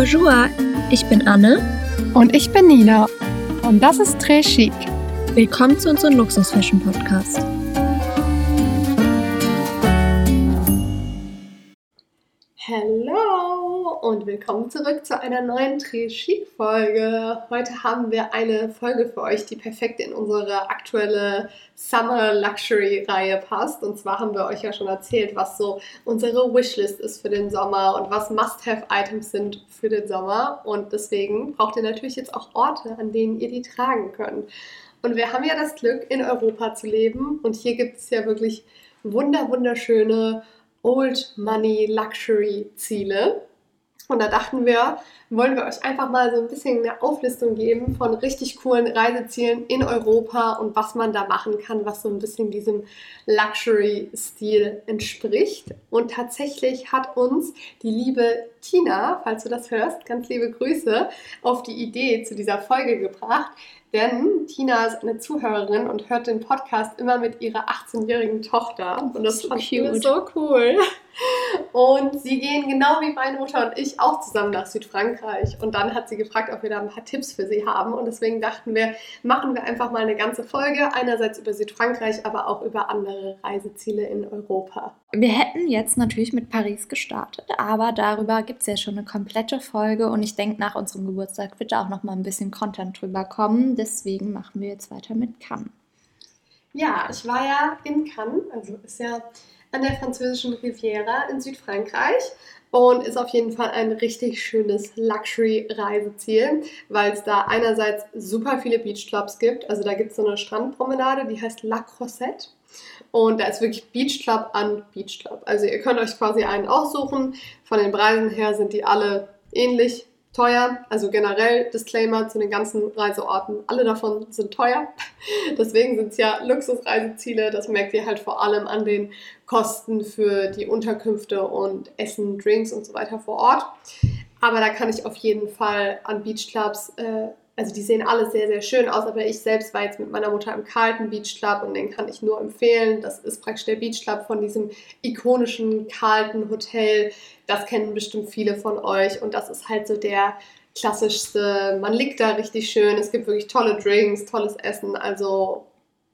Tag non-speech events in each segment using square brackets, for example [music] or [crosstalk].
Bonjour, ich bin Anne. Und ich bin Nina. Und das ist Très Chic. Willkommen zu unserem Luxus-Fashion Podcast. Und willkommen zurück zu einer neuen Très Chic Folge. Heute haben wir eine Folge für euch, die perfekt in unsere aktuelle Summer Luxury Reihe passt. Und zwar haben wir euch ja schon erzählt, was so unsere Wishlist ist für den Sommer und was Must-Have-Items sind für den Sommer. Und deswegen braucht ihr natürlich jetzt auch Orte, an denen ihr die tragen könnt. Und wir haben ja das Glück, in Europa zu leben. Und hier gibt es ja wirklich wunder wunderschöne Old Money Luxury Ziele. Und da dachten wir, wollen wir euch einfach mal so ein bisschen eine Auflistung geben von richtig coolen Reisezielen in Europa und was man da machen kann, was so ein bisschen diesem Luxury-Stil entspricht. Und tatsächlich hat uns die liebe Tina, falls du das hörst, ganz liebe Grüße, auf die Idee zu dieser Folge gebracht. Denn Tina ist eine Zuhörerin und hört den Podcast immer mit ihrer 18-jährigen Tochter. Und das so fand ich so cool. Und sie gehen genau wie meine Mutter und ich auch zusammen nach Südfrankreich. Und dann hat sie gefragt, ob wir da ein paar Tipps für sie haben. Und deswegen dachten wir, machen wir einfach mal eine ganze Folge. Einerseits über Südfrankreich, aber auch über andere Reiseziele in Europa. Wir hätten jetzt natürlich mit Paris gestartet, aber darüber gibt es ja schon eine komplette Folge. Und ich denke, nach unserem Geburtstag wird da auch noch mal ein bisschen Content drüber kommen. Deswegen machen wir jetzt weiter mit Cannes. Ja, ich war ja in Cannes, also ist ja an der französischen Riviera in Südfrankreich und ist auf jeden Fall ein richtig schönes Luxury-Reiseziel, weil es da einerseits super viele Beachclubs gibt. Also da gibt es so eine Strandpromenade, die heißt La Croisette. Und da ist wirklich Beachclub an Beachclub. Also ihr könnt euch quasi einen aussuchen. Von den Preisen her sind die alle ähnlich teuer. Also generell Disclaimer zu den ganzen Reiseorten. Alle davon sind teuer. [laughs] Deswegen sind es ja Luxusreiseziele. Das merkt ihr halt vor allem an den Kosten für die Unterkünfte und Essen, Drinks und so weiter vor Ort. Aber da kann ich auf jeden Fall an Beachclubs äh, also die sehen alle sehr, sehr schön aus, aber ich selbst war jetzt mit meiner Mutter im Carlton Beach Club und den kann ich nur empfehlen. Das ist praktisch der Beach Club von diesem ikonischen Carlton Hotel. Das kennen bestimmt viele von euch und das ist halt so der klassischste. Man liegt da richtig schön, es gibt wirklich tolle Drinks, tolles Essen, also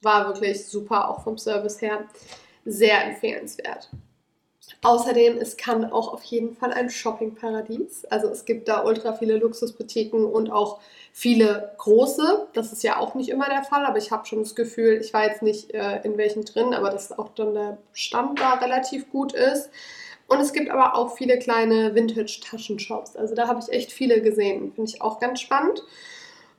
war wirklich super, auch vom Service her. Sehr empfehlenswert. Außerdem ist Cannes auch auf jeden Fall ein Shoppingparadies. Also es gibt da ultra viele Luxusboutiquen und auch viele große. Das ist ja auch nicht immer der Fall, aber ich habe schon das Gefühl, ich war jetzt nicht äh, in welchen drin, aber dass auch dann der Stand da relativ gut ist. Und es gibt aber auch viele kleine Vintage-Taschenshops. Also da habe ich echt viele gesehen. Finde ich auch ganz spannend.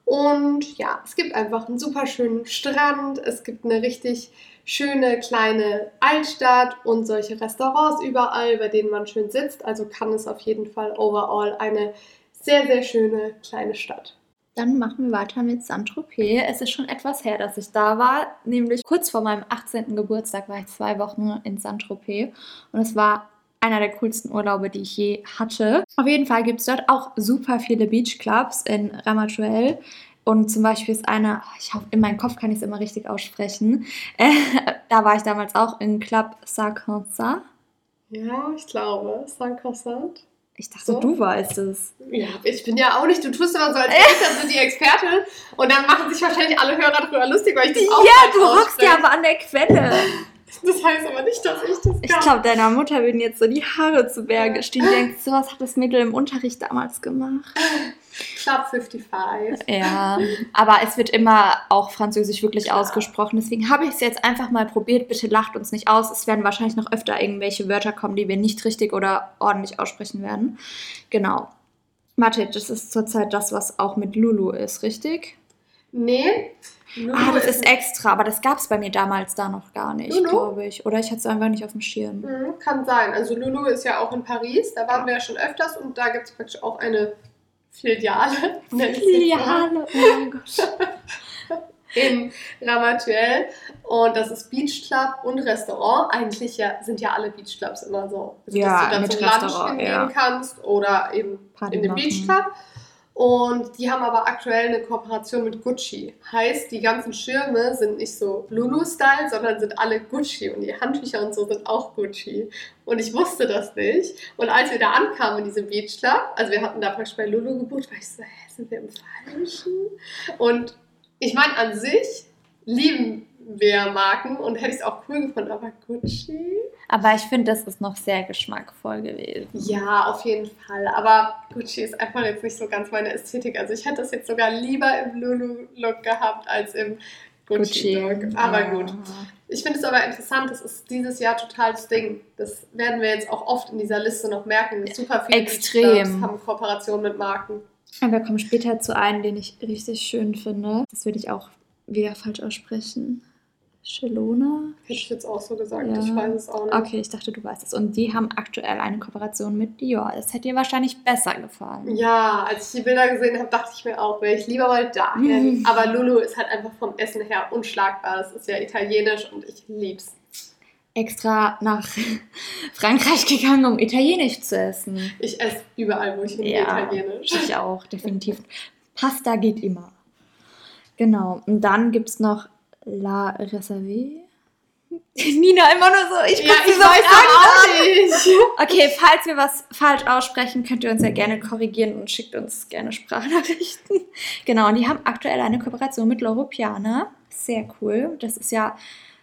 Und ja, es gibt einfach einen super schönen Strand. Es gibt eine richtig schöne kleine Altstadt und solche Restaurants überall, bei denen man schön sitzt. Also kann es auf jeden Fall overall eine sehr, sehr schöne kleine Stadt. Dann machen wir weiter mit Saint-Tropez. Es ist schon etwas her, dass ich da war, nämlich kurz vor meinem 18. Geburtstag war ich zwei Wochen in Saint-Tropez und es war einer der coolsten Urlaube, die ich je hatte. Auf jeden Fall gibt es dort auch super viele Beachclubs in Ramatuelle. Und zum Beispiel ist einer, ich hoffe, in meinem Kopf kann ich es immer richtig aussprechen. [laughs] Äh, da war ich damals auch in Club Sarkonsa. Ja, ich glaube, Sarkonsat. Ich dachte, so. du weißt es. Ja, ich bin ja auch nicht. Du tust immer so, als wärst du die Expertin. Und dann machen sich wahrscheinlich alle Hörer darüber lustig, weil ich das auch Ja, du hockst ja aber an der Quelle. Das heißt aber nicht, dass ich das kann. Ich glaube, deiner Mutter würden jetzt so die Haare zu Berge stehen. Die denkt, so was hat das Mädel im Unterricht damals gemacht. [laughs] Club 55. Ja, aber es wird immer auch Französisch wirklich Klar. ausgesprochen. Deswegen habe ich es jetzt einfach mal probiert. Bitte lacht uns nicht aus. Es werden wahrscheinlich noch öfter irgendwelche Wörter kommen, die wir nicht richtig oder ordentlich aussprechen werden. Genau. Warte, das ist zurzeit das, was auch mit Lulu ist, richtig? Nee. Lulu ah, das ist, ist extra, aber das gab es bei mir damals da noch gar nicht, glaube ich. Oder ich hatte es einfach nicht auf dem Schirm. Mhm, kann sein. Also Lulu ist ja auch in Paris, da waren wir ja schon öfters und da gibt es praktisch auch eine Filiale. Filiale, oh mein Gott. [laughs] in Ramatuelle und das ist Beach Club und Restaurant. Eigentlich ja, sind ja alle Beach Clubs immer so, also, ja, dass du dann zum Lunch hingehen ja. kannst oder eben Party in den Beach Club. Und die haben aber aktuell eine Kooperation mit Gucci. Heißt, die ganzen Schirme sind nicht so Lulu-Style, sondern sind alle Gucci. Und die Handtücher und so sind auch Gucci. Und ich wusste das nicht. Und als wir da ankamen in diesem Beach Club, also wir hatten da praktisch bei Lulu gebucht, war ich so, hä, sind wir im Falschen? Und ich meine, an sich lieben wir Marken und hätte ich es auch cool gefunden, aber Gucci? Aber ich finde, das ist noch sehr geschmackvoll gewesen. Ja, auf jeden Fall. Aber Gucci ist einfach jetzt nicht so ganz meine Ästhetik. Also ich hätte das jetzt sogar lieber im Lulu-Look gehabt als im Gucci-Look. Aber ja. gut. Ich finde es aber interessant, das ist dieses Jahr total das Ding. Das werden wir jetzt auch oft in dieser Liste noch merken. Super viele Extrem. Haben Kooperationen mit Marken. Aber wir kommen später zu einem, den ich richtig schön finde. Das würde ich auch wieder falsch aussprechen. Shelona? Hätte ich jetzt auch so gesagt. Ja. Ich weiß es auch nicht. Okay, ich dachte, du weißt es. Und die haben aktuell eine Kooperation mit Dior. Das hätte dir wahrscheinlich besser gefallen. Ja, als ich die Bilder gesehen habe, dachte ich mir auch, wäre ich lieber mal dahin. Mhm. Aber Lulu ist halt einfach vom Essen her unschlagbar. Das ist ja italienisch und ich lieb's. Extra nach [laughs] Frankreich gegangen, um Italienisch zu essen. Ich esse überall, wo ich hingehe, Ja. italienisch. Ich auch, definitiv. Pasta geht immer. Genau. Und dann gibt es noch La Reserve. [laughs] Nina immer nur so, ich Ja, ich so weiß auch nicht. [laughs] Okay, falls wir was falsch aussprechen, könnt ihr uns ja gerne korrigieren und schickt uns gerne Sprachnachrichten. [laughs] Genau, und die haben aktuell eine Kooperation mit Loro Piana. Sehr cool. Das ist ja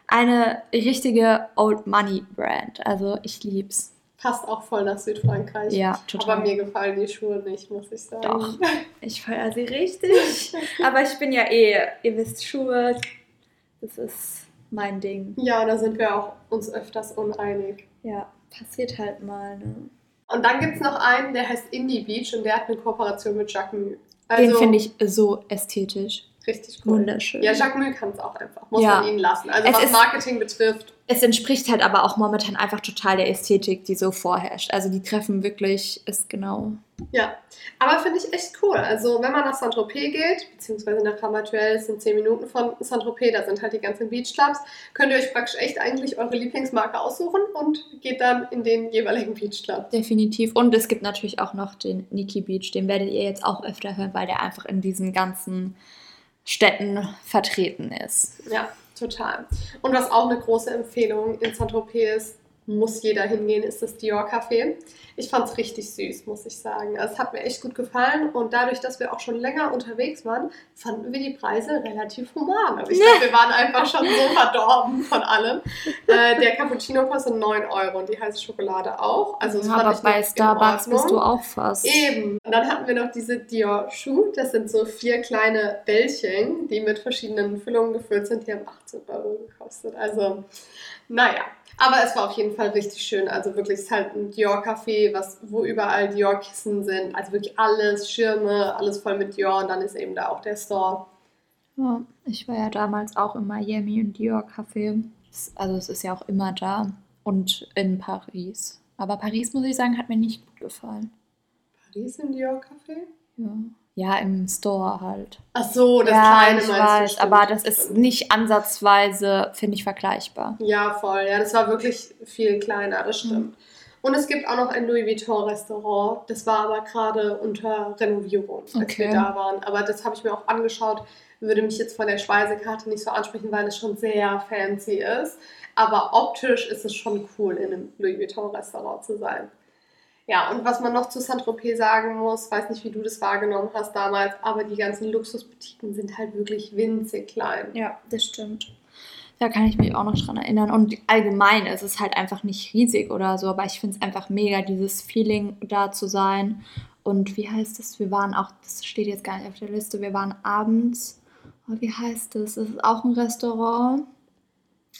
eine richtige Old Money Brand. Also ich lieb's. Passt auch voll nach Südfrankreich. Ja, total. Aber mir gefallen die Schuhe nicht, muss ich sagen. Doch. Ich feiere sie richtig. Aber ich bin ja eh, ihr wisst, Schuhe, das ist mein Ding. Ja, da sind wir auch uns öfters uneinig. Ja, passiert halt mal, ne? Und dann gibt es noch einen, der heißt Indie Beach und der hat eine Kooperation mit Jacques Mue. Den finde ich so ästhetisch. richtig cool. Wunderschön. Ja, Jacques Mue kann es auch einfach, muss Ja. man ihn lassen. Also Es was ist- Marketing betrifft, Es entspricht halt aber auch momentan einfach total der Ästhetik, die so vorherrscht. Also die treffen wirklich, ist genau. Ja, aber finde ich echt cool. Also wenn man nach Saint-Tropez geht, beziehungsweise nach Ramatuelle, das sind 10 Minuten von Saint-Tropez, da sind halt die ganzen Beachclubs, könnt ihr euch praktisch echt eigentlich eure Lieblingsmarke aussuchen und geht dann in den jeweiligen Beachclub. Definitiv. Und es gibt natürlich auch noch den Nikki Beach, den werdet ihr jetzt auch öfter hören, weil der einfach in diesen ganzen Städten vertreten ist. Ja, total. Und was auch eine große Empfehlung in Saint-Tropez ist, muss jeder hingehen, ist das Dior Café. Ich fand es richtig süß, muss ich sagen. Also es hat mir echt gut gefallen und dadurch, dass wir auch schon länger unterwegs waren, fanden wir die Preise relativ human. Aber ich glaube, wir waren einfach schon so verdorben von allem. Äh, der Cappuccino kostet 9 Euro und die heiße Schokolade auch. Also das Ja, fand aber ich bei Starbucks bist du auch fast. Eben. Und dann hatten wir noch diese Dior Schuh. Das sind so vier kleine Bällchen, die mit verschiedenen Füllungen gefüllt sind. Die haben 18 Euro gekostet. Also, naja. Aber es war auf jeden Fall richtig schön. Also wirklich, es ist halt ein Dior-Café, was, wo überall Dior-Kissen sind. Also wirklich alles, Schirme, alles voll mit Dior. Und dann ist eben da auch der Store. Ja, ich war ja damals auch in Miami im Dior Café. Es- Also es ist ja auch immer da. Und in Paris. Aber Paris, muss ich sagen, hat mir nicht gut gefallen. Paris im Dior-Café? Ja. Ja, im Store halt. Ach so, das ja, kleine ich meinst du, weiß, stimmt, aber das ist nicht ansatzweise, finde ich, vergleichbar. Ja, voll. Ja, das war wirklich viel kleiner, das stimmt. Und es gibt auch noch ein Louis Vuitton-Restaurant. Das war aber gerade unter Renovierung, als Okay. wir da waren. Aber das habe ich mir auch angeschaut. Würde mich jetzt von der Speisekarte nicht so ansprechen, weil es schon sehr fancy ist. Aber optisch ist es schon cool, in einem Louis Vuitton-Restaurant zu sein. Ja, und was man noch zu Saint-Tropez sagen muss, weiß nicht, wie du das wahrgenommen hast damals, aber die ganzen Luxusboutiquen sind halt wirklich winzig klein. Ja, das stimmt. Da kann ich mich auch noch dran erinnern. Und allgemein ist es halt einfach nicht riesig oder so, aber ich finde es einfach mega, dieses Feeling da zu sein. Und wie heißt es? Wir waren auch, das steht jetzt gar nicht auf der Liste, wir waren abends, oh, wie heißt es? Es ist auch ein Restaurant,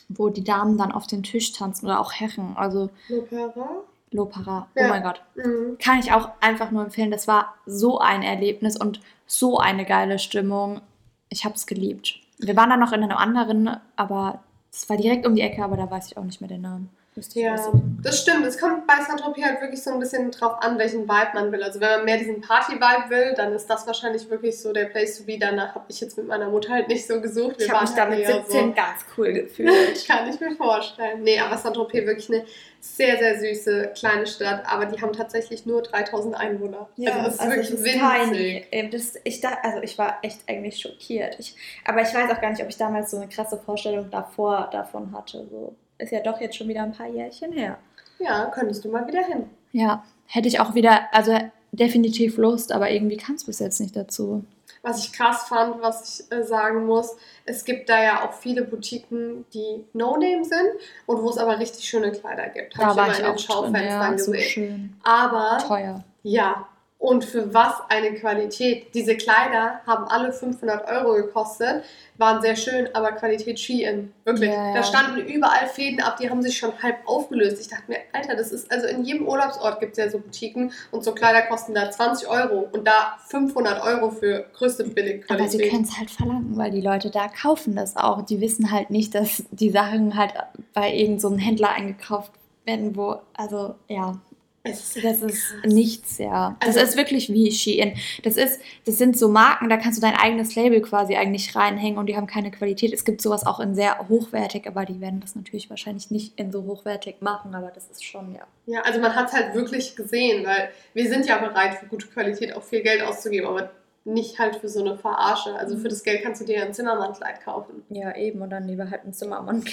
wo die Damen dann auf den Tisch tanzen oder auch Herren, also L'Opéra? Lopara. Ja. Oh mein Gott. Mhm. Kann ich auch einfach nur empfehlen. Das war so ein Erlebnis und so eine geile Stimmung. Ich habe es geliebt. Wir waren dann noch in einem anderen, aber es war direkt um die Ecke, aber da weiß ich auch nicht mehr den Namen. Müsste ich Ja, das stimmt. Es kommt bei Saint-Tropez halt wirklich so ein bisschen drauf an, welchen Vibe man will. Also wenn man mehr diesen Party-Vibe will, dann ist das wahrscheinlich wirklich so der Place to be. Danach habe ich jetzt mit meiner Mutter halt nicht so gesucht. Ich habe mich halt da mit eher 17 ganz cool gefühlt. [laughs] Kann ich mir vorstellen. Nee, aber Saint-Tropez wirklich eine sehr, sehr süße kleine Stadt. Aber die haben tatsächlich nur 3000 Einwohner. also das ist wirklich es ist winzig. tiny. Ähm, Das, ich, da, also ich war echt eigentlich schockiert. Ich, aber ich weiß auch gar nicht, ob ich damals so eine krasse Vorstellung davor davon hatte. So ist ja doch jetzt schon wieder ein paar Jährchen her. Ja, könntest du mal wieder hin. Ja, hätte ich auch wieder, also definitiv Lust, aber irgendwie kam es bis jetzt nicht dazu. Was ich krass fand, was ich äh, sagen muss, es gibt da ja auch viele Boutiquen, die No-Name sind und wo es aber richtig schöne Kleider gibt. Hab Da war immer ich in den auch Schaufenstern ja, so gesehen. schön. Aber Teuer. ja, und für was eine Qualität. Diese Kleider haben alle 500 Euro gekostet, waren sehr schön, aber Qualität Shein. Wirklich. Ja, ja. Da standen überall Fäden ab, die haben sich schon halb aufgelöst. Ich dachte mir, Alter, das ist, also in jedem Urlaubsort gibt es ja so Boutiquen und so Kleider kosten da 20 Euro und da 500 Euro für größte Aber sie Billigqualität. können es halt verlangen, weil die Leute da kaufen das auch. Die wissen halt nicht, dass die Sachen halt bei irgendeinem so Händler eingekauft werden, wo, also ja, ist das ist nichts, ja. Das Also- ist wirklich wie Shein. Das ist, das sind so Marken, da kannst du dein eigenes Label quasi eigentlich reinhängen und die haben keine Qualität. Es gibt sowas auch in sehr hochwertig, aber die werden das natürlich wahrscheinlich nicht in so hochwertig machen, aber das ist schon, ja. Ja, also man hat es halt wirklich gesehen, weil wir sind ja bereit, für gute Qualität auch viel Geld auszugeben, aber nicht halt für so eine Verarsche. Also für das Geld kannst du dir ein Zimmermannkleid kaufen. Ja, eben, und dann lieber halt ein Zimmermann.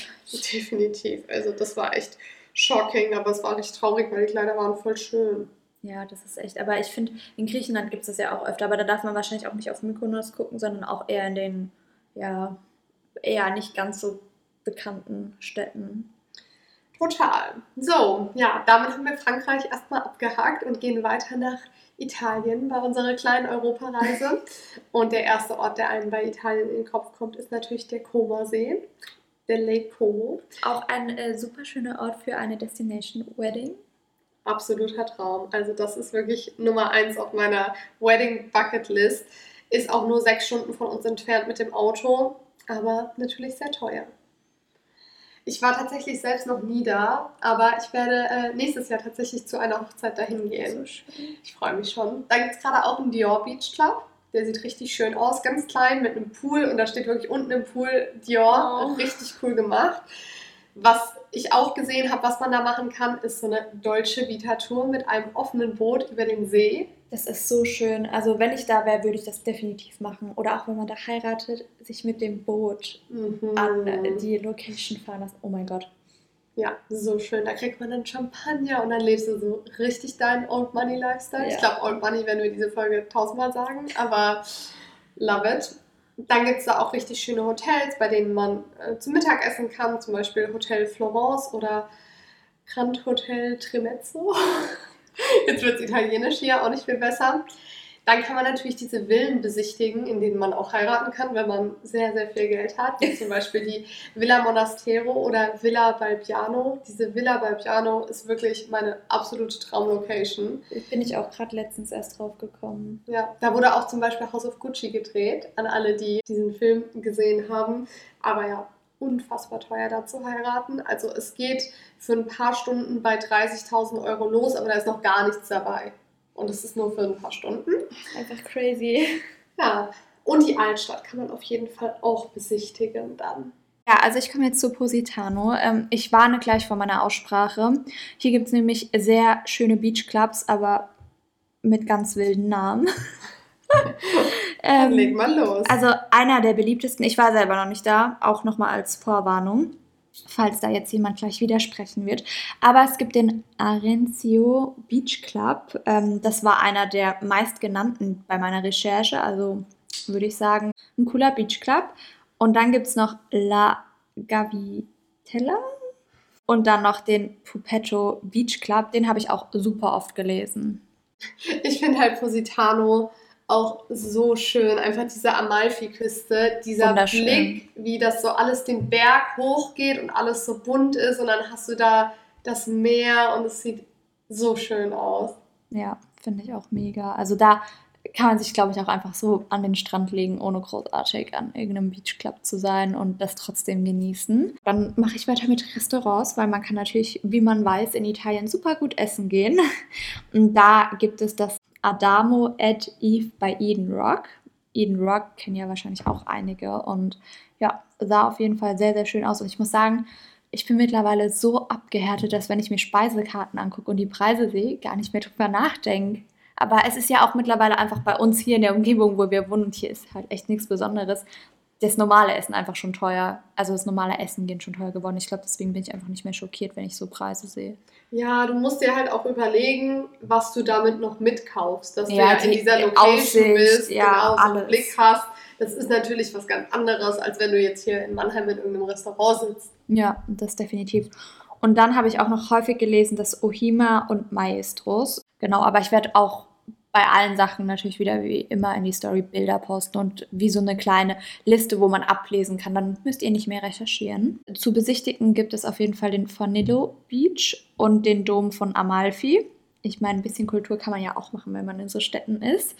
Definitiv. Also das war echt shocking, aber es war richtig traurig, weil die Kleider waren voll schön. Ja, das ist echt. Aber ich finde, in Griechenland gibt es das ja auch öfter. Aber da darf man wahrscheinlich auch nicht auf Mykonos gucken, sondern auch eher in den, ja, eher nicht ganz so bekannten Städten. Total. So, ja, damit haben wir Frankreich erstmal abgehakt und gehen weiter nach Italien bei unserer kleinen Europareise. [laughs] Und der erste Ort, der einem bei Italien in den Kopf kommt, ist natürlich der Como-See, der Lake Como. Auch ein äh, super schöner Ort für eine Destination Wedding. Absoluter Traum. Also das ist wirklich Nummer eins auf meiner Wedding Bucket List. Ist auch nur sechs Stunden von uns entfernt mit dem Auto, aber natürlich sehr teuer. Ich war tatsächlich selbst noch nie da, aber ich werde äh, nächstes Jahr tatsächlich zu einer Hochzeit dahin gehen. So. Ich freue mich schon. Da gibt es gerade auch einen Dior Beach Club. Der sieht richtig schön aus, ganz klein mit einem Pool und da steht wirklich unten im Pool Dior. Oh. Richtig cool gemacht. Was ich auch gesehen habe, was man da machen kann, ist so eine deutsche Vita Tour mit einem offenen Boot über den See. Das ist so schön. Also, wenn ich da wäre, würde ich das definitiv machen. Oder auch wenn man da heiratet, sich mit dem Boot Mhm. an die Location fahren lassen. Oh mein Gott. Ja, so schön. Da kriegt man dann Champagner und dann lebst du so richtig deinen Old Money Lifestyle. Ich Ja. glaube, Old Money werden wir diese Folge tausendmal sagen, aber love it. Dann gibt es da auch richtig schöne Hotels, bei denen man äh, zum Mittag essen kann, zum Beispiel Hotel Florence oder Grand Hotel Tremezzo. [laughs] Jetzt wird es italienisch hier, auch nicht viel besser. Dann kann man natürlich diese Villen besichtigen, in denen man auch heiraten kann, wenn man sehr, sehr viel Geld hat. Wie zum Beispiel die Villa Monastero oder Villa Balbiano. Diese Villa Balbiano ist wirklich meine absolute Traumlocation. Bin ich auch gerade letztens erst drauf gekommen. Ja, da wurde auch zum Beispiel House of Gucci gedreht, an alle, die diesen Film gesehen haben. Aber ja, unfassbar teuer da zu heiraten. Also es geht für ein paar Stunden bei 30.000 Euro los, aber da ist noch gar nichts dabei. Und es ist nur für ein paar Stunden. Einfach crazy. Ja, und die Altstadt kann man auf jeden Fall auch besichtigen dann. Ja, also ich komme jetzt zu Positano. Ähm, ich warne gleich vor meiner Aussprache. Hier gibt es nämlich sehr schöne Beachclubs, aber mit ganz wilden Namen. [laughs] Dann ähm, leg mal los. also einer der beliebtesten, ich war selber noch nicht da, auch nochmal als Vorwarnung, falls da jetzt jemand gleich widersprechen wird. Aber es gibt den Arencio Beach Club. Ähm, das war einer der meistgenannten bei meiner Recherche, also würde ich sagen, ein cooler Beach Club. Und dann gibt es noch La Gavitella und dann noch den Pupetto Beach Club. Den habe ich auch super oft gelesen. Ich finde halt Positano auch so schön. Einfach diese Amalfi-Küste, dieser. Blick, wie das so alles den Berg hochgeht und alles so bunt ist und dann hast du da das Meer und es sieht so schön aus. Ja, finde ich auch mega. Also da kann man sich, glaube ich, auch einfach so an den Strand legen, ohne großartig an irgendeinem Beachclub zu sein und das trotzdem genießen. Dann mache ich weiter mit Restaurants, weil man kann natürlich, wie man weiß, in Italien super gut essen gehen. Und da gibt es das Adamo at Eve bei Eden Rock. Eden Rock kennen ja wahrscheinlich auch einige und ja, sah auf jeden Fall sehr, sehr schön aus. Und ich muss sagen, ich bin mittlerweile so abgehärtet, dass wenn ich mir Speisekarten angucke und die Preise sehe, gar nicht mehr drüber nachdenke. Aber es ist ja auch mittlerweile einfach bei uns hier in der Umgebung, wo wir wohnen, und hier ist halt echt nichts Besonderes, das normale Essen einfach schon teuer. Also das normale Essen gehen schon teuer geworden. Ich glaube, deswegen bin ich einfach nicht mehr schockiert, wenn ich so Preise sehe. Ja, du musst dir halt auch überlegen, was du damit noch mitkaufst. Dass Ja, du ja in die- dieser die Location Aussicht, bist, ja, genau, so einen. Blick hast. Das ist natürlich was ganz anderes, als wenn du jetzt hier in Mannheim in irgendeinem Restaurant sitzt. Ja, das definitiv. Und dann habe ich auch noch häufig gelesen, dass Ohima und Maestros. Genau, aber ich werde auch bei allen Sachen natürlich wieder wie immer in die Story Bilder posten und wie so eine kleine Liste, wo man ablesen kann. Dann müsst ihr nicht mehr recherchieren. Zu besichtigen gibt es auf jeden Fall den Fornillo Beach und den Dom von Amalfi. Ich meine, ein bisschen Kultur kann man ja auch machen, wenn man in so Städten ist.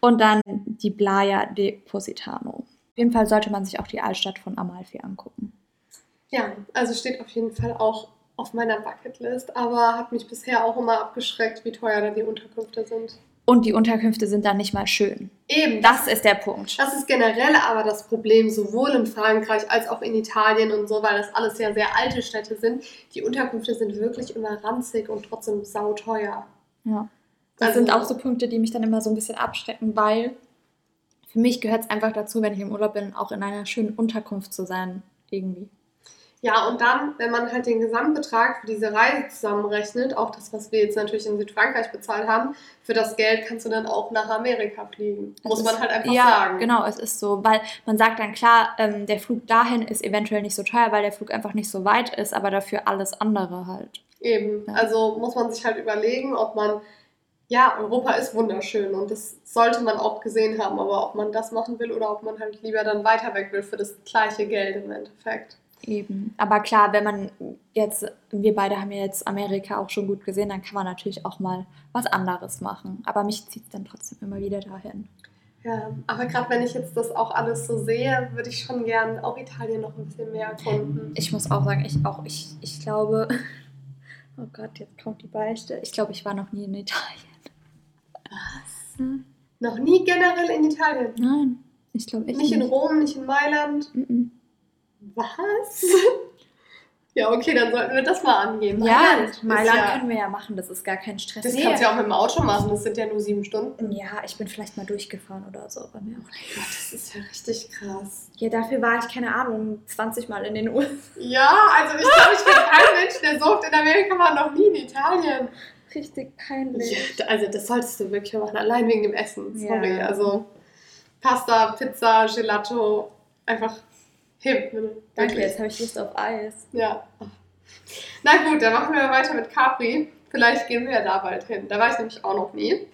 Und dann die Playa de Positano. Auf jeden Fall sollte man sich auch die Altstadt von Amalfi angucken. Ja, also steht auf jeden Fall auch auf meiner Bucketlist, aber hat mich bisher auch immer abgeschreckt, wie teuer da die Unterkünfte sind. Und die Unterkünfte sind dann nicht mal schön. Eben, Das ist der Punkt. Das ist generell aber das Problem, sowohl in Frankreich als auch in Italien und so, weil das alles ja sehr alte Städte sind. Die Unterkünfte sind wirklich immer ranzig und trotzdem sauteuer. Ja. Das Also- sind auch so Punkte, die mich dann immer so ein bisschen abschrecken, weil für mich gehört es einfach dazu, wenn ich im Urlaub bin, auch in einer schönen Unterkunft zu sein. Irgendwie. Ja, und dann, wenn man halt den Gesamtbetrag für diese Reise zusammenrechnet, auch das, was wir jetzt natürlich in Südfrankreich bezahlt haben, für das Geld kannst du dann auch nach Amerika fliegen. Muss Es man ist- halt einfach ja, sagen. genau, es ist so, weil man sagt dann klar, ähm, der Flug dahin ist eventuell nicht so teuer, weil der Flug einfach nicht so weit ist, aber dafür alles andere halt. Eben. Ja. Also muss man sich halt überlegen, ob man, ja, Europa ist wunderschön und das sollte man auch gesehen haben, aber ob man das machen will oder ob man halt lieber dann weiter weg will für das gleiche Geld im Endeffekt. Eben. Aber klar, wenn man jetzt, wir beide haben ja jetzt Amerika auch schon gut gesehen, dann kann man natürlich auch mal was anderes machen. Aber mich zieht es dann trotzdem immer wieder dahin. Ja, aber gerade wenn ich jetzt das auch alles so sehe, würde ich schon gern auch Italien noch ein bisschen mehr erkunden. Ich muss auch sagen, ich auch, ich, ich glaube, [laughs] oh Gott, jetzt kommt die Beichte. Ich glaube, ich war noch nie in Italien. Was? Hm. Noch nie generell in Italien. Nein, ich glaube echt Nicht nicht. in Rom, nicht in Mailand. Mhm. Was? [laughs] ja, okay, dann sollten wir das mal angehen. Ja, Mailand ja, können wir ja machen, das ist gar kein Stress. Das Nee. kannst du ja auch mit dem Auto machen, das sind ja nur sieben Stunden. Ja, ich bin vielleicht mal durchgefahren oder so, aber mir auch nicht. Gott, das ist ja richtig krass. Ja, dafür war ich, keine Ahnung, 20 Mal in den USA. [laughs] Ja, also ich glaube, ich kenne keinen Menschen, der oft in Amerika war, noch nie in Italien. Richtig peinlich. Ja, also das solltest du wirklich machen, allein wegen dem Essen. Sorry, Ja. also Pasta, Pizza, Gelato, einfach hin. Danke, jetzt habe ich Lust auf Eis. Ja. Na gut, dann machen wir weiter mit Capri. Vielleicht gehen wir ja da bald hin. Da war ich nämlich auch noch nie.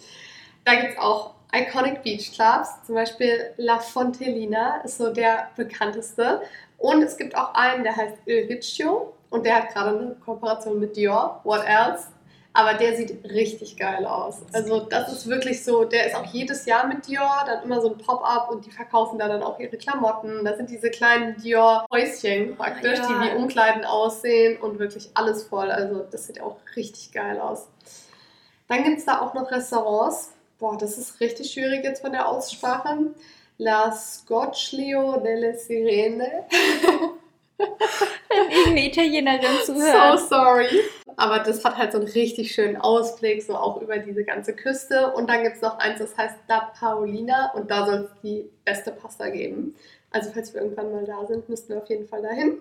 Da gibt es auch Iconic Beach Clubs, zum Beispiel La Fontellina ist so der bekannteste. Und es gibt auch einen, der heißt Il Riccio und der hat gerade eine Kooperation mit Dior. What else? Aber der sieht richtig geil aus. Also das ist wirklich so, der ist auch jedes Jahr mit Dior, dann immer so ein Pop-up und die verkaufen da dann auch ihre Klamotten. Da sind diese kleinen Dior-Häuschen praktisch, Ja. die wie Umkleiden aussehen und wirklich alles voll. Also das sieht auch richtig geil aus. Dann gibt es da auch noch Restaurants. Boah, das ist richtig schwierig jetzt von der Aussprache. La Scotchlio delle Sirene. [laughs] Wenn irgendeine Italienerin So zuhört. sorry. Aber das hat halt so einen richtig schönen Ausblick, so auch über diese ganze Küste. Und dann gibt es noch eins, das heißt La Paolina und da soll es die beste Pasta geben. Also falls wir irgendwann mal da sind, müssten wir auf jeden Fall dahin.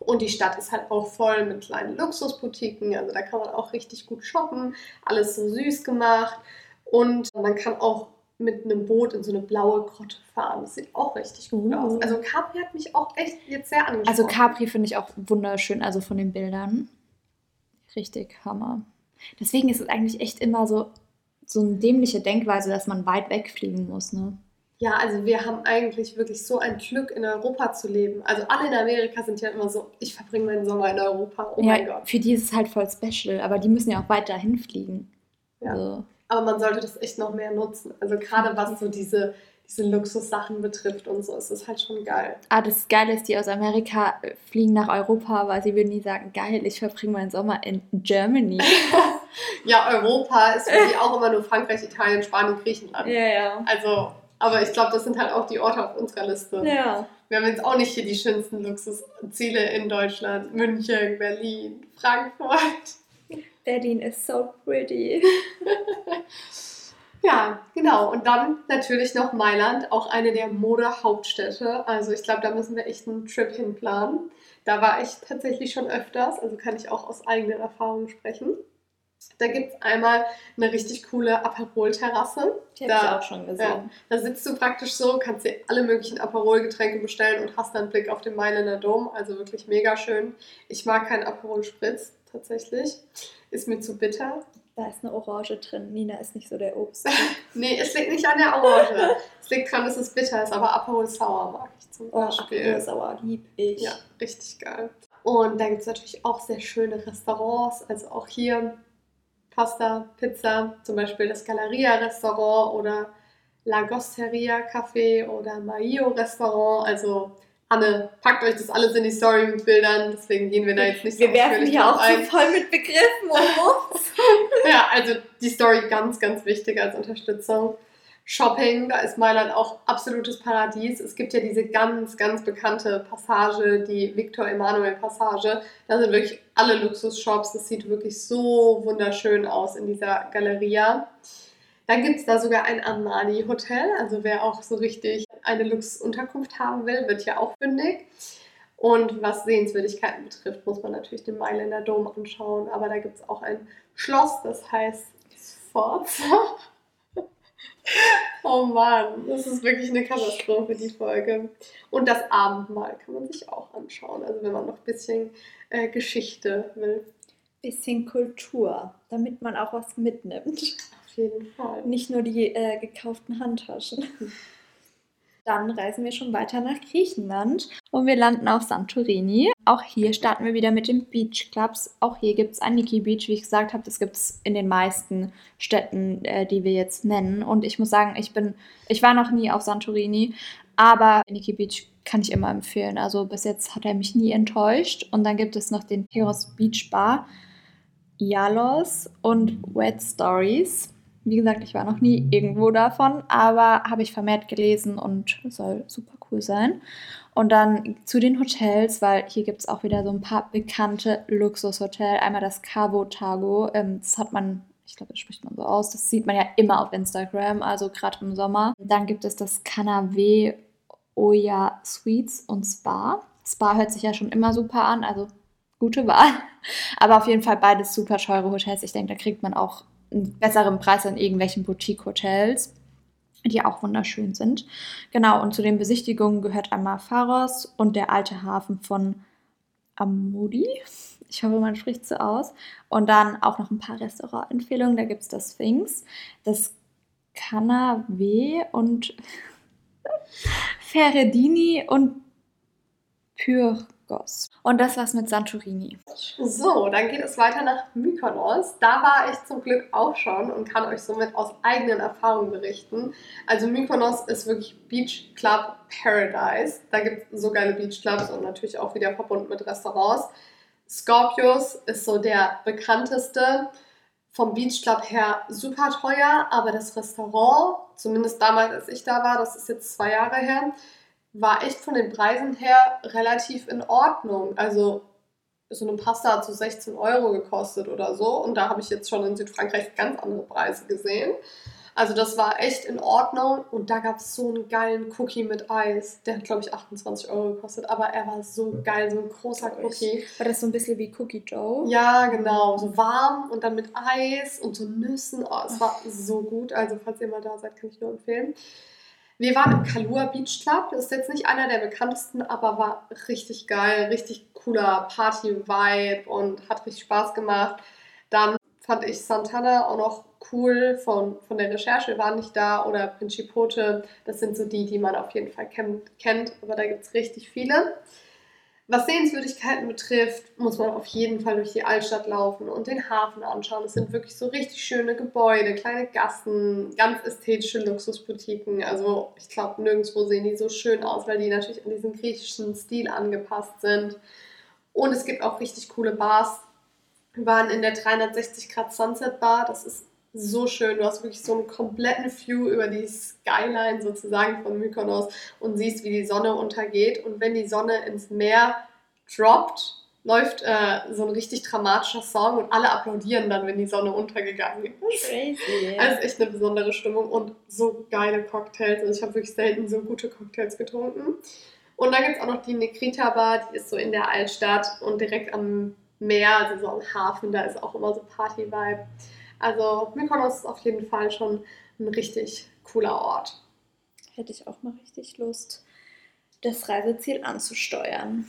Und die Stadt ist halt auch voll mit kleinen Luxusboutiquen, also da kann man auch richtig gut shoppen, alles so süß gemacht. Und man kann auch mit einem Boot in so eine blaue Grotte fahren. Das sieht auch richtig gut Uh. aus. Also Capri hat mich auch echt jetzt sehr angesprochen. Also Capri finde ich auch wunderschön, also von den Bildern. Richtig Hammer. Deswegen ist es eigentlich echt immer so, so eine dämliche Denkweise, dass man weit wegfliegen muss, ne? Ja, also wir haben eigentlich wirklich so ein Glück, in Europa zu leben. Also alle in Amerika sind ja immer so, ich verbringe meinen Sommer in Europa. Oh mein ja, Gott. für die ist es halt voll special, aber die müssen ja auch weit dahin fliegen. Ja. Also, Aber man sollte das echt noch mehr nutzen. Also gerade was so diese, diese Luxussachen betrifft und so, ist das halt schon geil. Ah, das Geile ist, die aus Amerika fliegen nach Europa, aber sie würden nie sagen, geil, ich verbringe meinen Sommer in Germany. [laughs] ja, Europa ist für die auch immer nur Frankreich, Italien, Spanien, Griechenland. Ja, ja. Also, aber ich glaube, das sind halt auch die Orte auf unserer Liste. Ja. Wir haben jetzt auch nicht hier die schönsten Luxusziele in Deutschland. München, Berlin, Frankfurt. Berlin is so pretty. [laughs] ja, genau. Und dann natürlich noch Mailand, auch eine der Modehauptstädte. Also ich glaube, da müssen wir echt einen Trip hinplanen. Da war ich tatsächlich schon öfters, also kann ich auch aus eigenen Erfahrungen sprechen. Da gibt es einmal eine richtig coole Aperol-Terrasse. Die habe ich auch schon gesehen. Ja, da sitzt du praktisch so, kannst dir alle möglichen Aperol-Getränke bestellen und hast dann einen Blick auf den Mailänder Dom. Also wirklich mega schön. Ich mag keinen Aperol-Spritz tatsächlich. Ist mir zu bitter. Da ist eine Orange drin. Nina ist nicht so der Obst. [laughs] nee, es liegt nicht an der Orange. es liegt daran, dass es bitter ist, aber Aperol Sauer mag ich zum oh, Beispiel. Aperol Sauer lieb ich. Ja, richtig geil. Und da gibt es natürlich auch sehr schöne Restaurants. Also auch hier Pasta, Pizza, zum Beispiel das Galleria Restaurant oder La Gosteria Café oder Maio Restaurant. Also Anne, packt euch das alles in die Story mit Bildern, deswegen gehen wir da jetzt nicht so Wir werfen hier auch ein. voll mit Begriffen um [laughs] uns. ja, also die Story ganz, ganz wichtig als Unterstützung. Shopping, da ist Mailand auch absolutes Paradies. Es gibt ja diese ganz, ganz bekannte Passage, die Victor Emanuel Passage. Da sind wirklich alle Luxusshops. Das sieht wirklich so wunderschön aus in dieser Galeria. Dann gibt es da sogar ein Armani-Hotel. Also wer auch so richtig eine Luxusunterkunft haben will, wird ja auch fündig. Und was Sehenswürdigkeiten betrifft, muss man natürlich den Mailänder Dom anschauen. Aber da gibt es auch ein Schloss, das heißt Sforza. [laughs] Oh Mann, das ist wirklich eine Katastrophe, die Folge. Und das Abendmahl kann man sich auch anschauen, also wenn man noch ein bisschen äh, Geschichte will. Bisschen Kultur, damit man auch was mitnimmt. Auf jeden Fall. Nicht nur die äh, gekauften Handtaschen. [laughs] Dann reisen wir schon weiter nach Griechenland und wir landen auf Santorini. Auch hier starten wir wieder mit den Beach Clubs. Auch hier gibt es ein Niki Beach, wie ich gesagt habe. Das gibt es in den meisten Städten, äh, die wir jetzt nennen. Und ich muss sagen, ich bin, ich war noch nie auf Santorini, aber Niki Beach kann ich immer empfehlen. Also bis jetzt hat er mich nie enttäuscht. Und dann gibt es noch den Heros Beach Bar, Yalos und Wet Stories. Wie gesagt, ich war noch nie irgendwo davon, aber habe ich vermehrt gelesen und soll super cool sein. Und dann zu den Hotels, weil hier gibt es auch wieder so ein paar bekannte Luxushotels. Einmal das Cabo Tago, ähm, das hat man, ich glaube, das spricht man so aus, das sieht man ja immer auf Instagram, also gerade im Sommer. Dann gibt es das Canave Oya Suites und Spa. Spa hört sich ja schon immer super an, also gute Wahl. [laughs] Aber auf jeden Fall beides super teure Hotels. Ich denke, da kriegt man auch einen besseren Preis an irgendwelchen Boutique-Hotels, die auch wunderschön sind. Genau, und zu den Besichtigungen gehört einmal Pharos und der alte Hafen von Amudi. Ich hoffe, man spricht so aus. Und dann auch noch ein paar Restaurantempfehlungen. Da gibt es das Sphinx, das Canavé und [laughs] Ferredini und Pür Mykonos. Und das war's mit Santorini. So, dann geht es weiter nach Mykonos. Da war ich zum Glück auch schon und kann euch somit aus eigenen Erfahrungen berichten. Also Mykonos ist wirklich Beach Club Paradise. Da gibt es so geile Beach Clubs und natürlich auch wieder verbunden mit Restaurants. Scorpius ist so der bekannteste. Vom Beach Club her super teuer, aber das Restaurant, zumindest damals, als ich da war, das ist jetzt zwei Jahre her, war echt von den Preisen her relativ in Ordnung. Also so eine Pasta hat so 16 Euro gekostet oder so. Und da habe ich jetzt schon in Südfrankreich ganz andere Preise gesehen. Also das war echt in Ordnung. Und da gab es so einen geilen Cookie mit Eis. Der hat, glaube ich, 28 Euro gekostet. Aber er war so geil, so ein großer Cookie. War das so ein bisschen wie Cookie Joe? Ja, genau. So warm und dann mit Eis und so Nüssen. Oh, es war so gut. Also falls ihr mal da seid, kann ich nur empfehlen. Wir waren im Kalua Beach Club. Das ist jetzt nicht einer der bekanntesten, aber war richtig geil, richtig cooler Party-Vibe und hat richtig Spaß gemacht. Dann fand ich Santana auch noch cool von, von der Recherche. Wir waren nicht da. Oder Principote. Das sind so die, die man auf jeden Fall kennt. Aber da gibt es richtig viele. Was Sehenswürdigkeiten betrifft, muss man auf jeden Fall durch die Altstadt laufen und den Hafen anschauen. Es sind wirklich so richtig schöne Gebäude, kleine Gassen, ganz ästhetische Luxusboutiquen. Also ich glaube, nirgendwo sehen die so schön aus, weil die natürlich an diesen griechischen Stil angepasst sind. Und es gibt auch richtig coole Bars. Wir waren in der 360 Grad Sunset Bar. Das ist so schön. Du hast wirklich so einen kompletten View über die Skyline sozusagen von Mykonos und siehst, wie die Sonne untergeht. Und wenn die Sonne ins Meer droppt, läuft äh, so ein richtig dramatischer Song und alle applaudieren dann, wenn die Sonne untergegangen ist. Crazy. Das [laughs] ist echt eine besondere Stimmung und so geile Cocktails. Also ich habe wirklich selten so gute Cocktails getrunken. Und dann gibt es auch noch die Negrita Bar, die ist so in der Altstadt und direkt am Meer, also so am Hafen, da ist auch immer so Party-Vibe. Also Mykonos ist auf jeden Fall schon ein richtig cooler Ort. Hätte ich auch mal richtig Lust, das Reiseziel anzusteuern.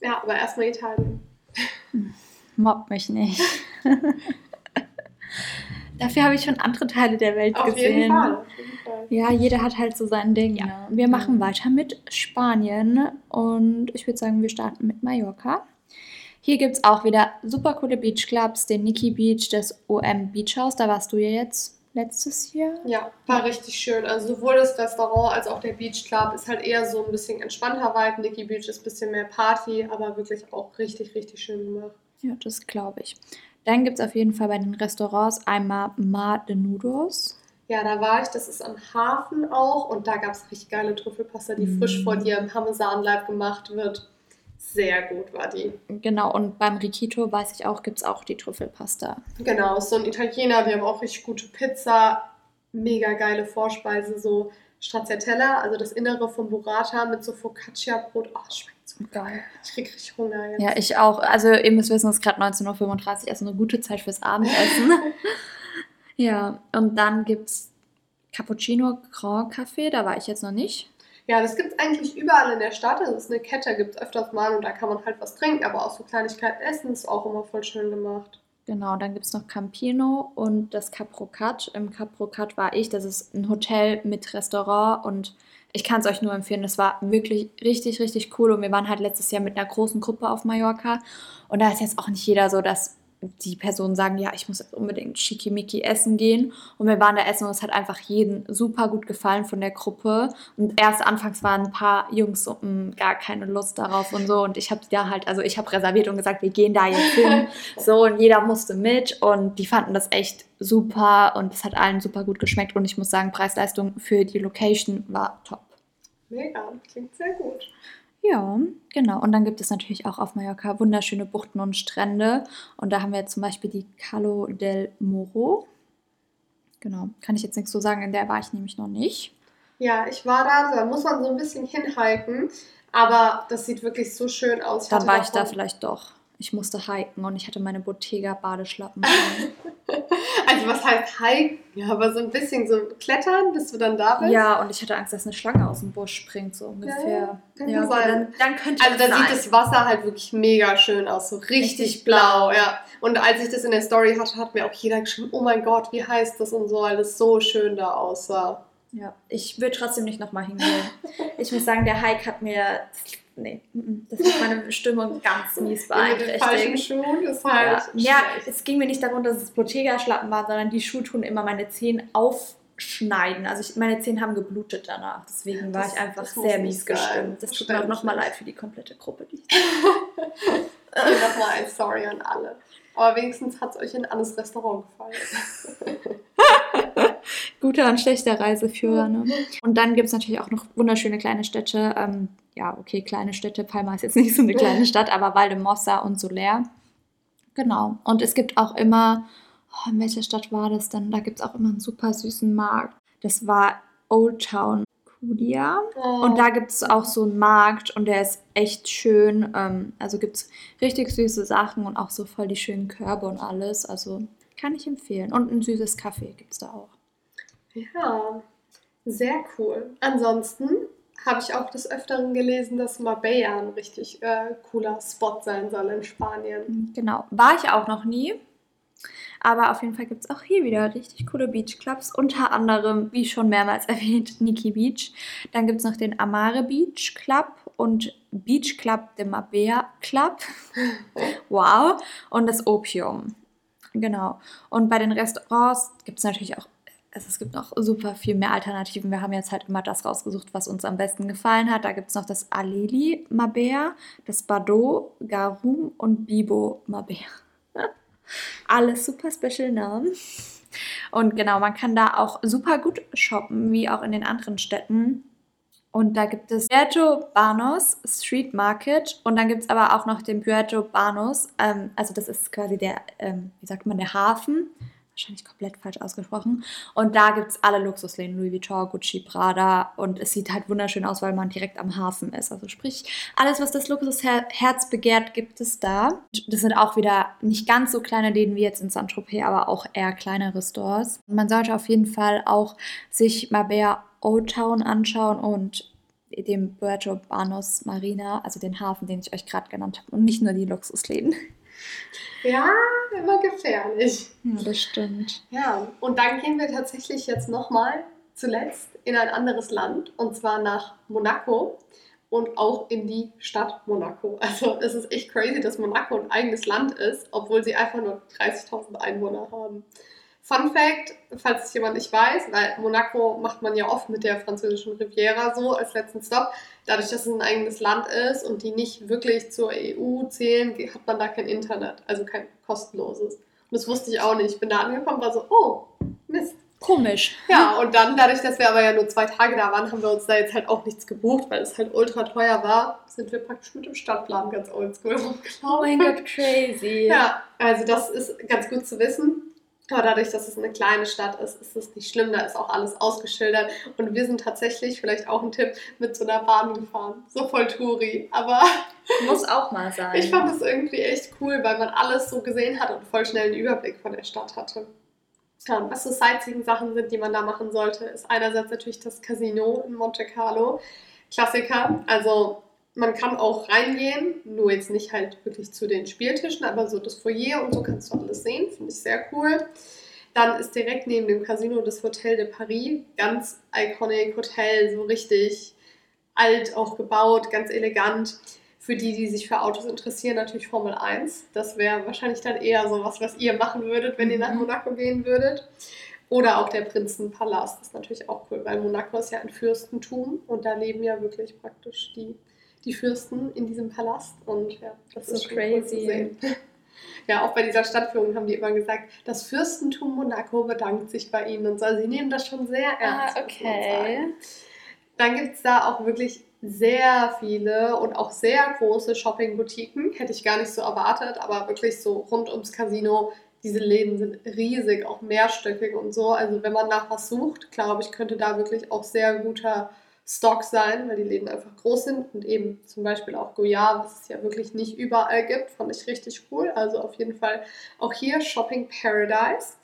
Ja, aber erstmal Italien. Mobb mich nicht. [laughs] Dafür habe ich schon andere Teile der Welt auf gesehen. Jeden Fall, auf jeden Fall. Ja, jeder hat halt so sein Ding. Ja. Ne? Wir machen weiter mit Spanien und ich würde sagen, wir starten mit Mallorca. Hier gibt es auch wieder super coole Beachclubs, den Nikki Beach, das OM Beach House, da warst du ja jetzt letztes Jahr. Ja, war richtig schön. Also sowohl das Restaurant als auch der Beach Club ist halt eher so ein bisschen entspannter Vibe. Nikki Beach ist ein bisschen mehr Party, aber wirklich auch richtig, richtig schön gemacht. Ja, das glaube ich. Dann gibt es auf jeden Fall bei den Restaurants einmal Mar de Nudos. Ja, da war ich. Das ist am Hafen auch. Und da gab es richtig geile Trüffelpasta, die mm. frisch vor dir im Parmesanleib gemacht wird sehr gut war die. Genau, und beim Rikito weiß ich auch, gibt es auch die Trüffelpasta. Genau, so ein Italiener, die haben auch richtig gute Pizza, mega geile Vorspeise, so Stracciatella, also das Innere vom Burrata mit so Focaccia-Brot. Oh, schmeckt so geil. Ich krieg richtig Hunger jetzt. Ja, ich auch. Also ihr müsst wissen, es ist gerade 19.35 Uhr, also eine gute Zeit fürs Abendessen. [laughs] ja, und dann gibt es Cappuccino Grand Café, da war ich jetzt noch nicht. Ja, das gibt es eigentlich überall in der Stadt. Das ist eine Kette, gibt es öfters mal und da kann man halt was trinken, aber auch so Kleinigkeiten essen ist auch immer voll schön gemacht. Genau, dann gibt es noch Campino und das Caprocat. Im Caprocat war ich, das ist ein Hotel mit Restaurant und ich kann es euch nur empfehlen. Das war wirklich richtig, richtig cool und wir waren halt letztes Jahr mit einer großen Gruppe auf Mallorca und da ist jetzt auch nicht jeder so, dass die Personen sagen, ja, ich muss jetzt unbedingt Schickimicki essen gehen. Und wir waren da essen und es hat einfach jeden super gut gefallen von der Gruppe. Und erst anfangs waren ein paar Jungs so, mh, mm, gar keine Lust darauf und so. Und ich habe da halt, also ich habe reserviert und gesagt, wir gehen da jetzt hin. [laughs] so, und jeder musste mit und die fanden das echt super und es hat allen super gut geschmeckt. Und ich muss sagen, Preis-Leistung für die Location war top. Mega, klingt sehr gut. Ja, genau. Und dann gibt es natürlich auch auf Mallorca wunderschöne Buchten und Strände. Und da haben wir zum Beispiel die Calo del Moro. Genau, kann ich jetzt nichts so sagen, in der war ich nämlich noch nicht. Ja, ich war da, da muss man so ein bisschen hinhalten, aber das sieht wirklich so schön aus. Dann war ich da vielleicht doch. Ich musste hiken und ich hatte meine Bottega-Badeschlappen. [laughs] also was heißt hiken? Ja, aber so ein bisschen so klettern, bis du dann da bist. Ja, und ich hatte Angst, dass eine Schlange aus dem Busch springt, so ungefähr. Ja, ja sein. Dann, dann könnte Also da sein. sieht das Wasser halt wirklich mega schön aus, so richtig, richtig blau, ja. Und als ich das in der Story hatte, hat mir auch jeder geschrieben, oh mein Gott, wie heißt das und so, weil das so schön da aussah. Ja, ich würde trotzdem nicht nochmal hingehen. [laughs] ich muss sagen, der Hike hat mir nee, das hat meine Stimmung ganz mies beeinträchtigt. Falschen Schuhen ist halt ja, ja, es ging mir nicht darum, dass es Bottega-Schlappen waren, sondern die Schuhe tun immer meine Zehen aufschneiden. Also ich, meine Zehen haben geblutet danach. Deswegen war das, ich einfach sehr mies gestimmt. Das tut mir auch nochmal leid für die komplette Gruppe. Die [laughs] nochmal ein Sorry an alle. Aber wenigstens hat es euch in anderes Restaurant gefallen. [laughs] Guter und schlechter Reiseführer. Ne? Und dann gibt es natürlich auch noch wunderschöne kleine Städte. Ähm, ja, okay, kleine Städte. Palma ist jetzt [laughs] nicht so eine kleine Stadt, aber Valdemossa und Soler. Genau. Und es gibt auch immer, oh, in welcher Stadt war das denn? Da gibt es auch immer einen super süßen Markt. Das war Old Town Cudia. Oh. Und da gibt es auch so einen Markt und der ist echt schön. Ähm, also gibt es richtig süße Sachen und auch so voll die schönen Körbe und alles. Also kann ich empfehlen. Und ein süßes Kaffee gibt es da auch. Ja, sehr cool. Ansonsten habe ich auch des Öfteren gelesen, dass Marbella ein richtig äh, cooler Spot sein soll in Spanien. Genau, war ich auch noch nie. Aber auf jeden Fall gibt es auch hier wieder richtig coole Beachclubs. Unter anderem, wie schon mehrmals [laughs] erwähnt, Nikki Beach. Dann gibt es noch den Amare Beach Club und Beach Club de Mabea Club. [laughs] wow. Und das Opium. Genau. Und bei den Restaurants gibt es natürlich auch, also es gibt noch super viel mehr Alternativen. Wir haben jetzt halt immer das rausgesucht, was uns am besten gefallen hat. Da gibt es noch das Aleli Mabea, das Bardot, Garum und Bibo Mabea. [laughs] Alles super special Namen. Und genau, man kann da auch super gut shoppen, wie auch in den anderen Städten. Und da gibt es Puerto Banos Street Market und dann gibt es aber auch noch den Puerto Banos. Ähm, also das ist quasi der, ähm, wie sagt man, der Hafen. Wahrscheinlich komplett falsch ausgesprochen. Und da gibt es alle Luxusläden, Louis Vuitton, Gucci, Prada. Und es sieht halt wunderschön aus, weil man direkt am Hafen ist. Also sprich, alles, was das Luxusherz begehrt, gibt es da. Das sind auch wieder nicht ganz so kleine Läden wie jetzt in Saint-Tropez, aber auch eher kleinere Stores. Und man sollte auf jeden Fall auch sich Mabea Old Town anschauen und dem Puerto Banos Marina, also den Hafen, den ich euch gerade genannt habe, und nicht nur die Luxusläden. Ja, immer gefährlich. Ja, das stimmt. Ja, und dann gehen wir tatsächlich jetzt nochmal zuletzt in ein anderes Land, und zwar nach Monaco und auch in die Stadt Monaco. Also es ist echt crazy, dass Monaco ein eigenes Land ist, obwohl sie einfach nur 30.000 Einwohner haben. Fun Fact, falls es jemand nicht weiß, weil Monaco macht man ja oft mit der französischen Riviera so als letzten Stop. Dadurch, dass es ein eigenes Land ist und die nicht wirklich zur EU zählen, hat man da kein Internet, also kein kostenloses. Und das wusste ich auch nicht. Ich bin da angekommen, war so, oh, Mist. Komisch. Ja, und dann, dadurch, dass wir aber ja nur zwei Tage da waren, haben wir uns da jetzt halt auch nichts gebucht, weil es halt ultra teuer war, sind wir praktisch mit dem Stadtplan ganz oldschool rumgelaufen. Oh mein Gott, crazy. Ja, also das ist ganz gut zu wissen. Aber dadurch, dass es eine kleine Stadt ist, ist es nicht schlimm. Da ist auch alles ausgeschildert. Und wir sind tatsächlich, vielleicht auch ein Tipp, mit so einer Bahn gefahren. So voll Touri. Aber. [laughs] Muss auch mal sein. Ich fand es irgendwie echt cool, weil man alles so gesehen hat und voll schnell einen Überblick von der Stadt hatte. Ja, und was so Sightseeing-Sachen sind, die man da machen sollte, ist einerseits natürlich das Casino in Monte Carlo. Klassiker. Also man kann auch reingehen, nur jetzt nicht halt wirklich zu den Spieltischen, aber so das Foyer und so kannst du alles sehen, finde ich sehr cool. Dann ist direkt neben dem Casino das Hotel de Paris, ganz iconic Hotel, so richtig alt auch gebaut, ganz elegant. Für die, die sich für Autos interessieren, natürlich Formel 1. Das wäre wahrscheinlich dann eher so was, was ihr machen würdet, wenn ihr nach mhm. Monaco gehen würdet. Oder auch der Prinzenpalast, das ist natürlich auch cool, weil Monaco ist ja ein Fürstentum und da leben ja wirklich praktisch die die Fürsten in diesem Palast und ja, das, das ist so crazy. Cool [laughs] ja, auch bei dieser Stadtführung haben die immer gesagt, das Fürstentum Monaco bedankt sich bei ihnen und so. Also sie nehmen das schon sehr ah, ernst. Ah, okay. Dann gibt es da auch wirklich sehr viele und auch sehr große Shopping-Boutiquen. Hätte ich gar nicht so erwartet, aber wirklich so rund ums Casino. Diese Läden sind riesig, auch mehrstöckig und so. Also wenn man nach was sucht, glaube ich, könnte da wirklich auch sehr guter Stock sein, weil die Läden einfach groß sind und eben zum Beispiel auch Goya, was es ja wirklich nicht überall gibt, fand ich richtig cool. Also auf jeden Fall auch hier Shopping Paradise.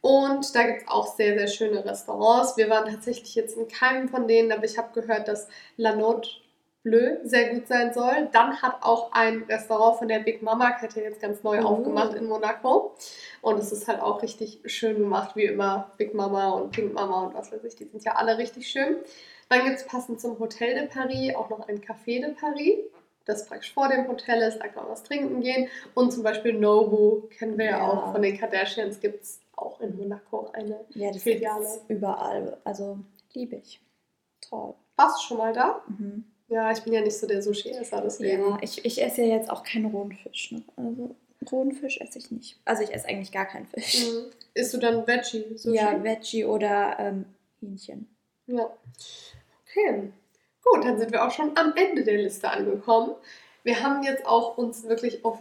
Und da gibt es auch sehr, sehr schöne Restaurants. Wir waren tatsächlich jetzt in keinem von denen, aber ich habe gehört, dass La Note Bleu sehr gut sein soll. Dann hat auch ein Restaurant von der Big Mama Kette jetzt ganz neu oh. aufgemacht in Monaco. Und es ist halt auch richtig schön gemacht, wie immer. Big Mama und Pink Mama und was weiß ich, die sind ja alle richtig schön. Dann gibt es passend zum Hotel de Paris auch noch ein Café de Paris, das praktisch vor dem Hotel ist, da kann man was trinken gehen. Und zum Beispiel Nobu kennen wir ja, auch von den Kardashians, gibt es auch in Monaco eine ja, das Filiale. Überall, also liebe ich. Toll. Warst du schon mal da? Mhm. Ja, ich bin ja nicht so der Sushi-Esser, deswegen. Ja, ich, ich esse ja jetzt auch keinen rohen Fisch. Ne? Also rohen Fisch esse ich nicht. Also ich esse eigentlich gar keinen Fisch. Mhm. Isst du dann Veggie? Sushi? Ja, Veggie oder ähm, Hähnchen. Ja. Okay, gut, dann sind wir auch schon am Ende der Liste angekommen. Wir haben jetzt auch uns wirklich auf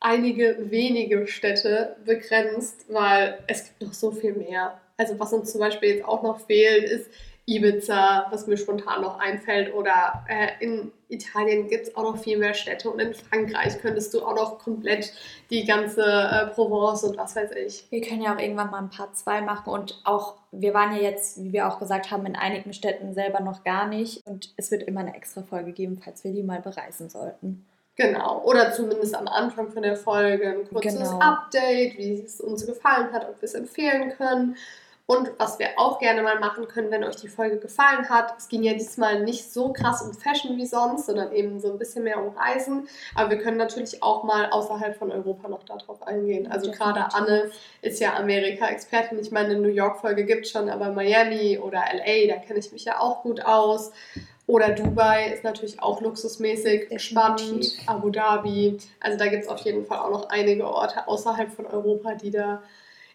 einige wenige Städte begrenzt, weil es gibt noch so viel mehr. Also was uns zum Beispiel jetzt auch noch fehlt, ist Ibiza, was mir spontan noch einfällt. Oder äh, in Italien gibt es auch noch viel mehr Städte. Und in Frankreich könntest du auch noch komplett die ganze äh, Provence und was weiß ich. Wir können ja auch irgendwann mal ein paar zwei machen. Und auch, wir waren ja jetzt, wie wir auch gesagt haben, in einigen Städten selber noch gar nicht. Und es wird immer eine extra Folge geben, falls wir die mal bereisen sollten. Genau, oder zumindest am Anfang von der Folge ein kurzes genau. Update, wie es uns gefallen hat, ob wir es empfehlen können. Und was wir auch gerne mal machen können, wenn euch die Folge gefallen hat, es ging ja diesmal nicht so krass um Fashion wie sonst, sondern eben so ein bisschen mehr um Reisen. Aber wir können natürlich auch mal außerhalb von Europa noch darauf eingehen. Also gerade Anne ist ja Amerika-Expertin. Ich meine, eine New York-Folge gibt es schon, aber Miami oder LA, da kenne ich mich ja auch gut aus. Oder Dubai ist natürlich auch luxusmäßig spannend. Abu Dhabi. Also da gibt es auf jeden Fall auch noch einige Orte außerhalb von Europa, die da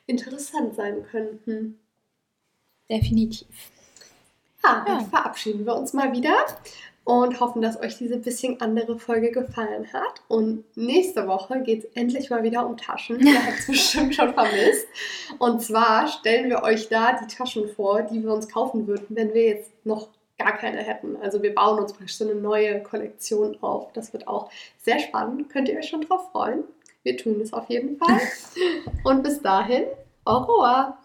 interessant sein könnten. Definitiv. Ja, dann Ja. verabschieden wir uns mal wieder und hoffen, dass euch diese bisschen andere Folge gefallen hat. Und nächste Woche geht es endlich mal wieder um Taschen. [laughs] Ihr habt es bestimmt schon vermisst. Und zwar stellen wir euch da die Taschen vor, die wir uns kaufen würden, wenn wir jetzt noch gar keine hätten. Also wir bauen uns praktisch so eine neue Kollektion auf. Das wird auch sehr spannend. Könnt ihr euch schon drauf freuen? Wir tun es auf jeden Fall. [laughs] Und bis dahin, Okoła.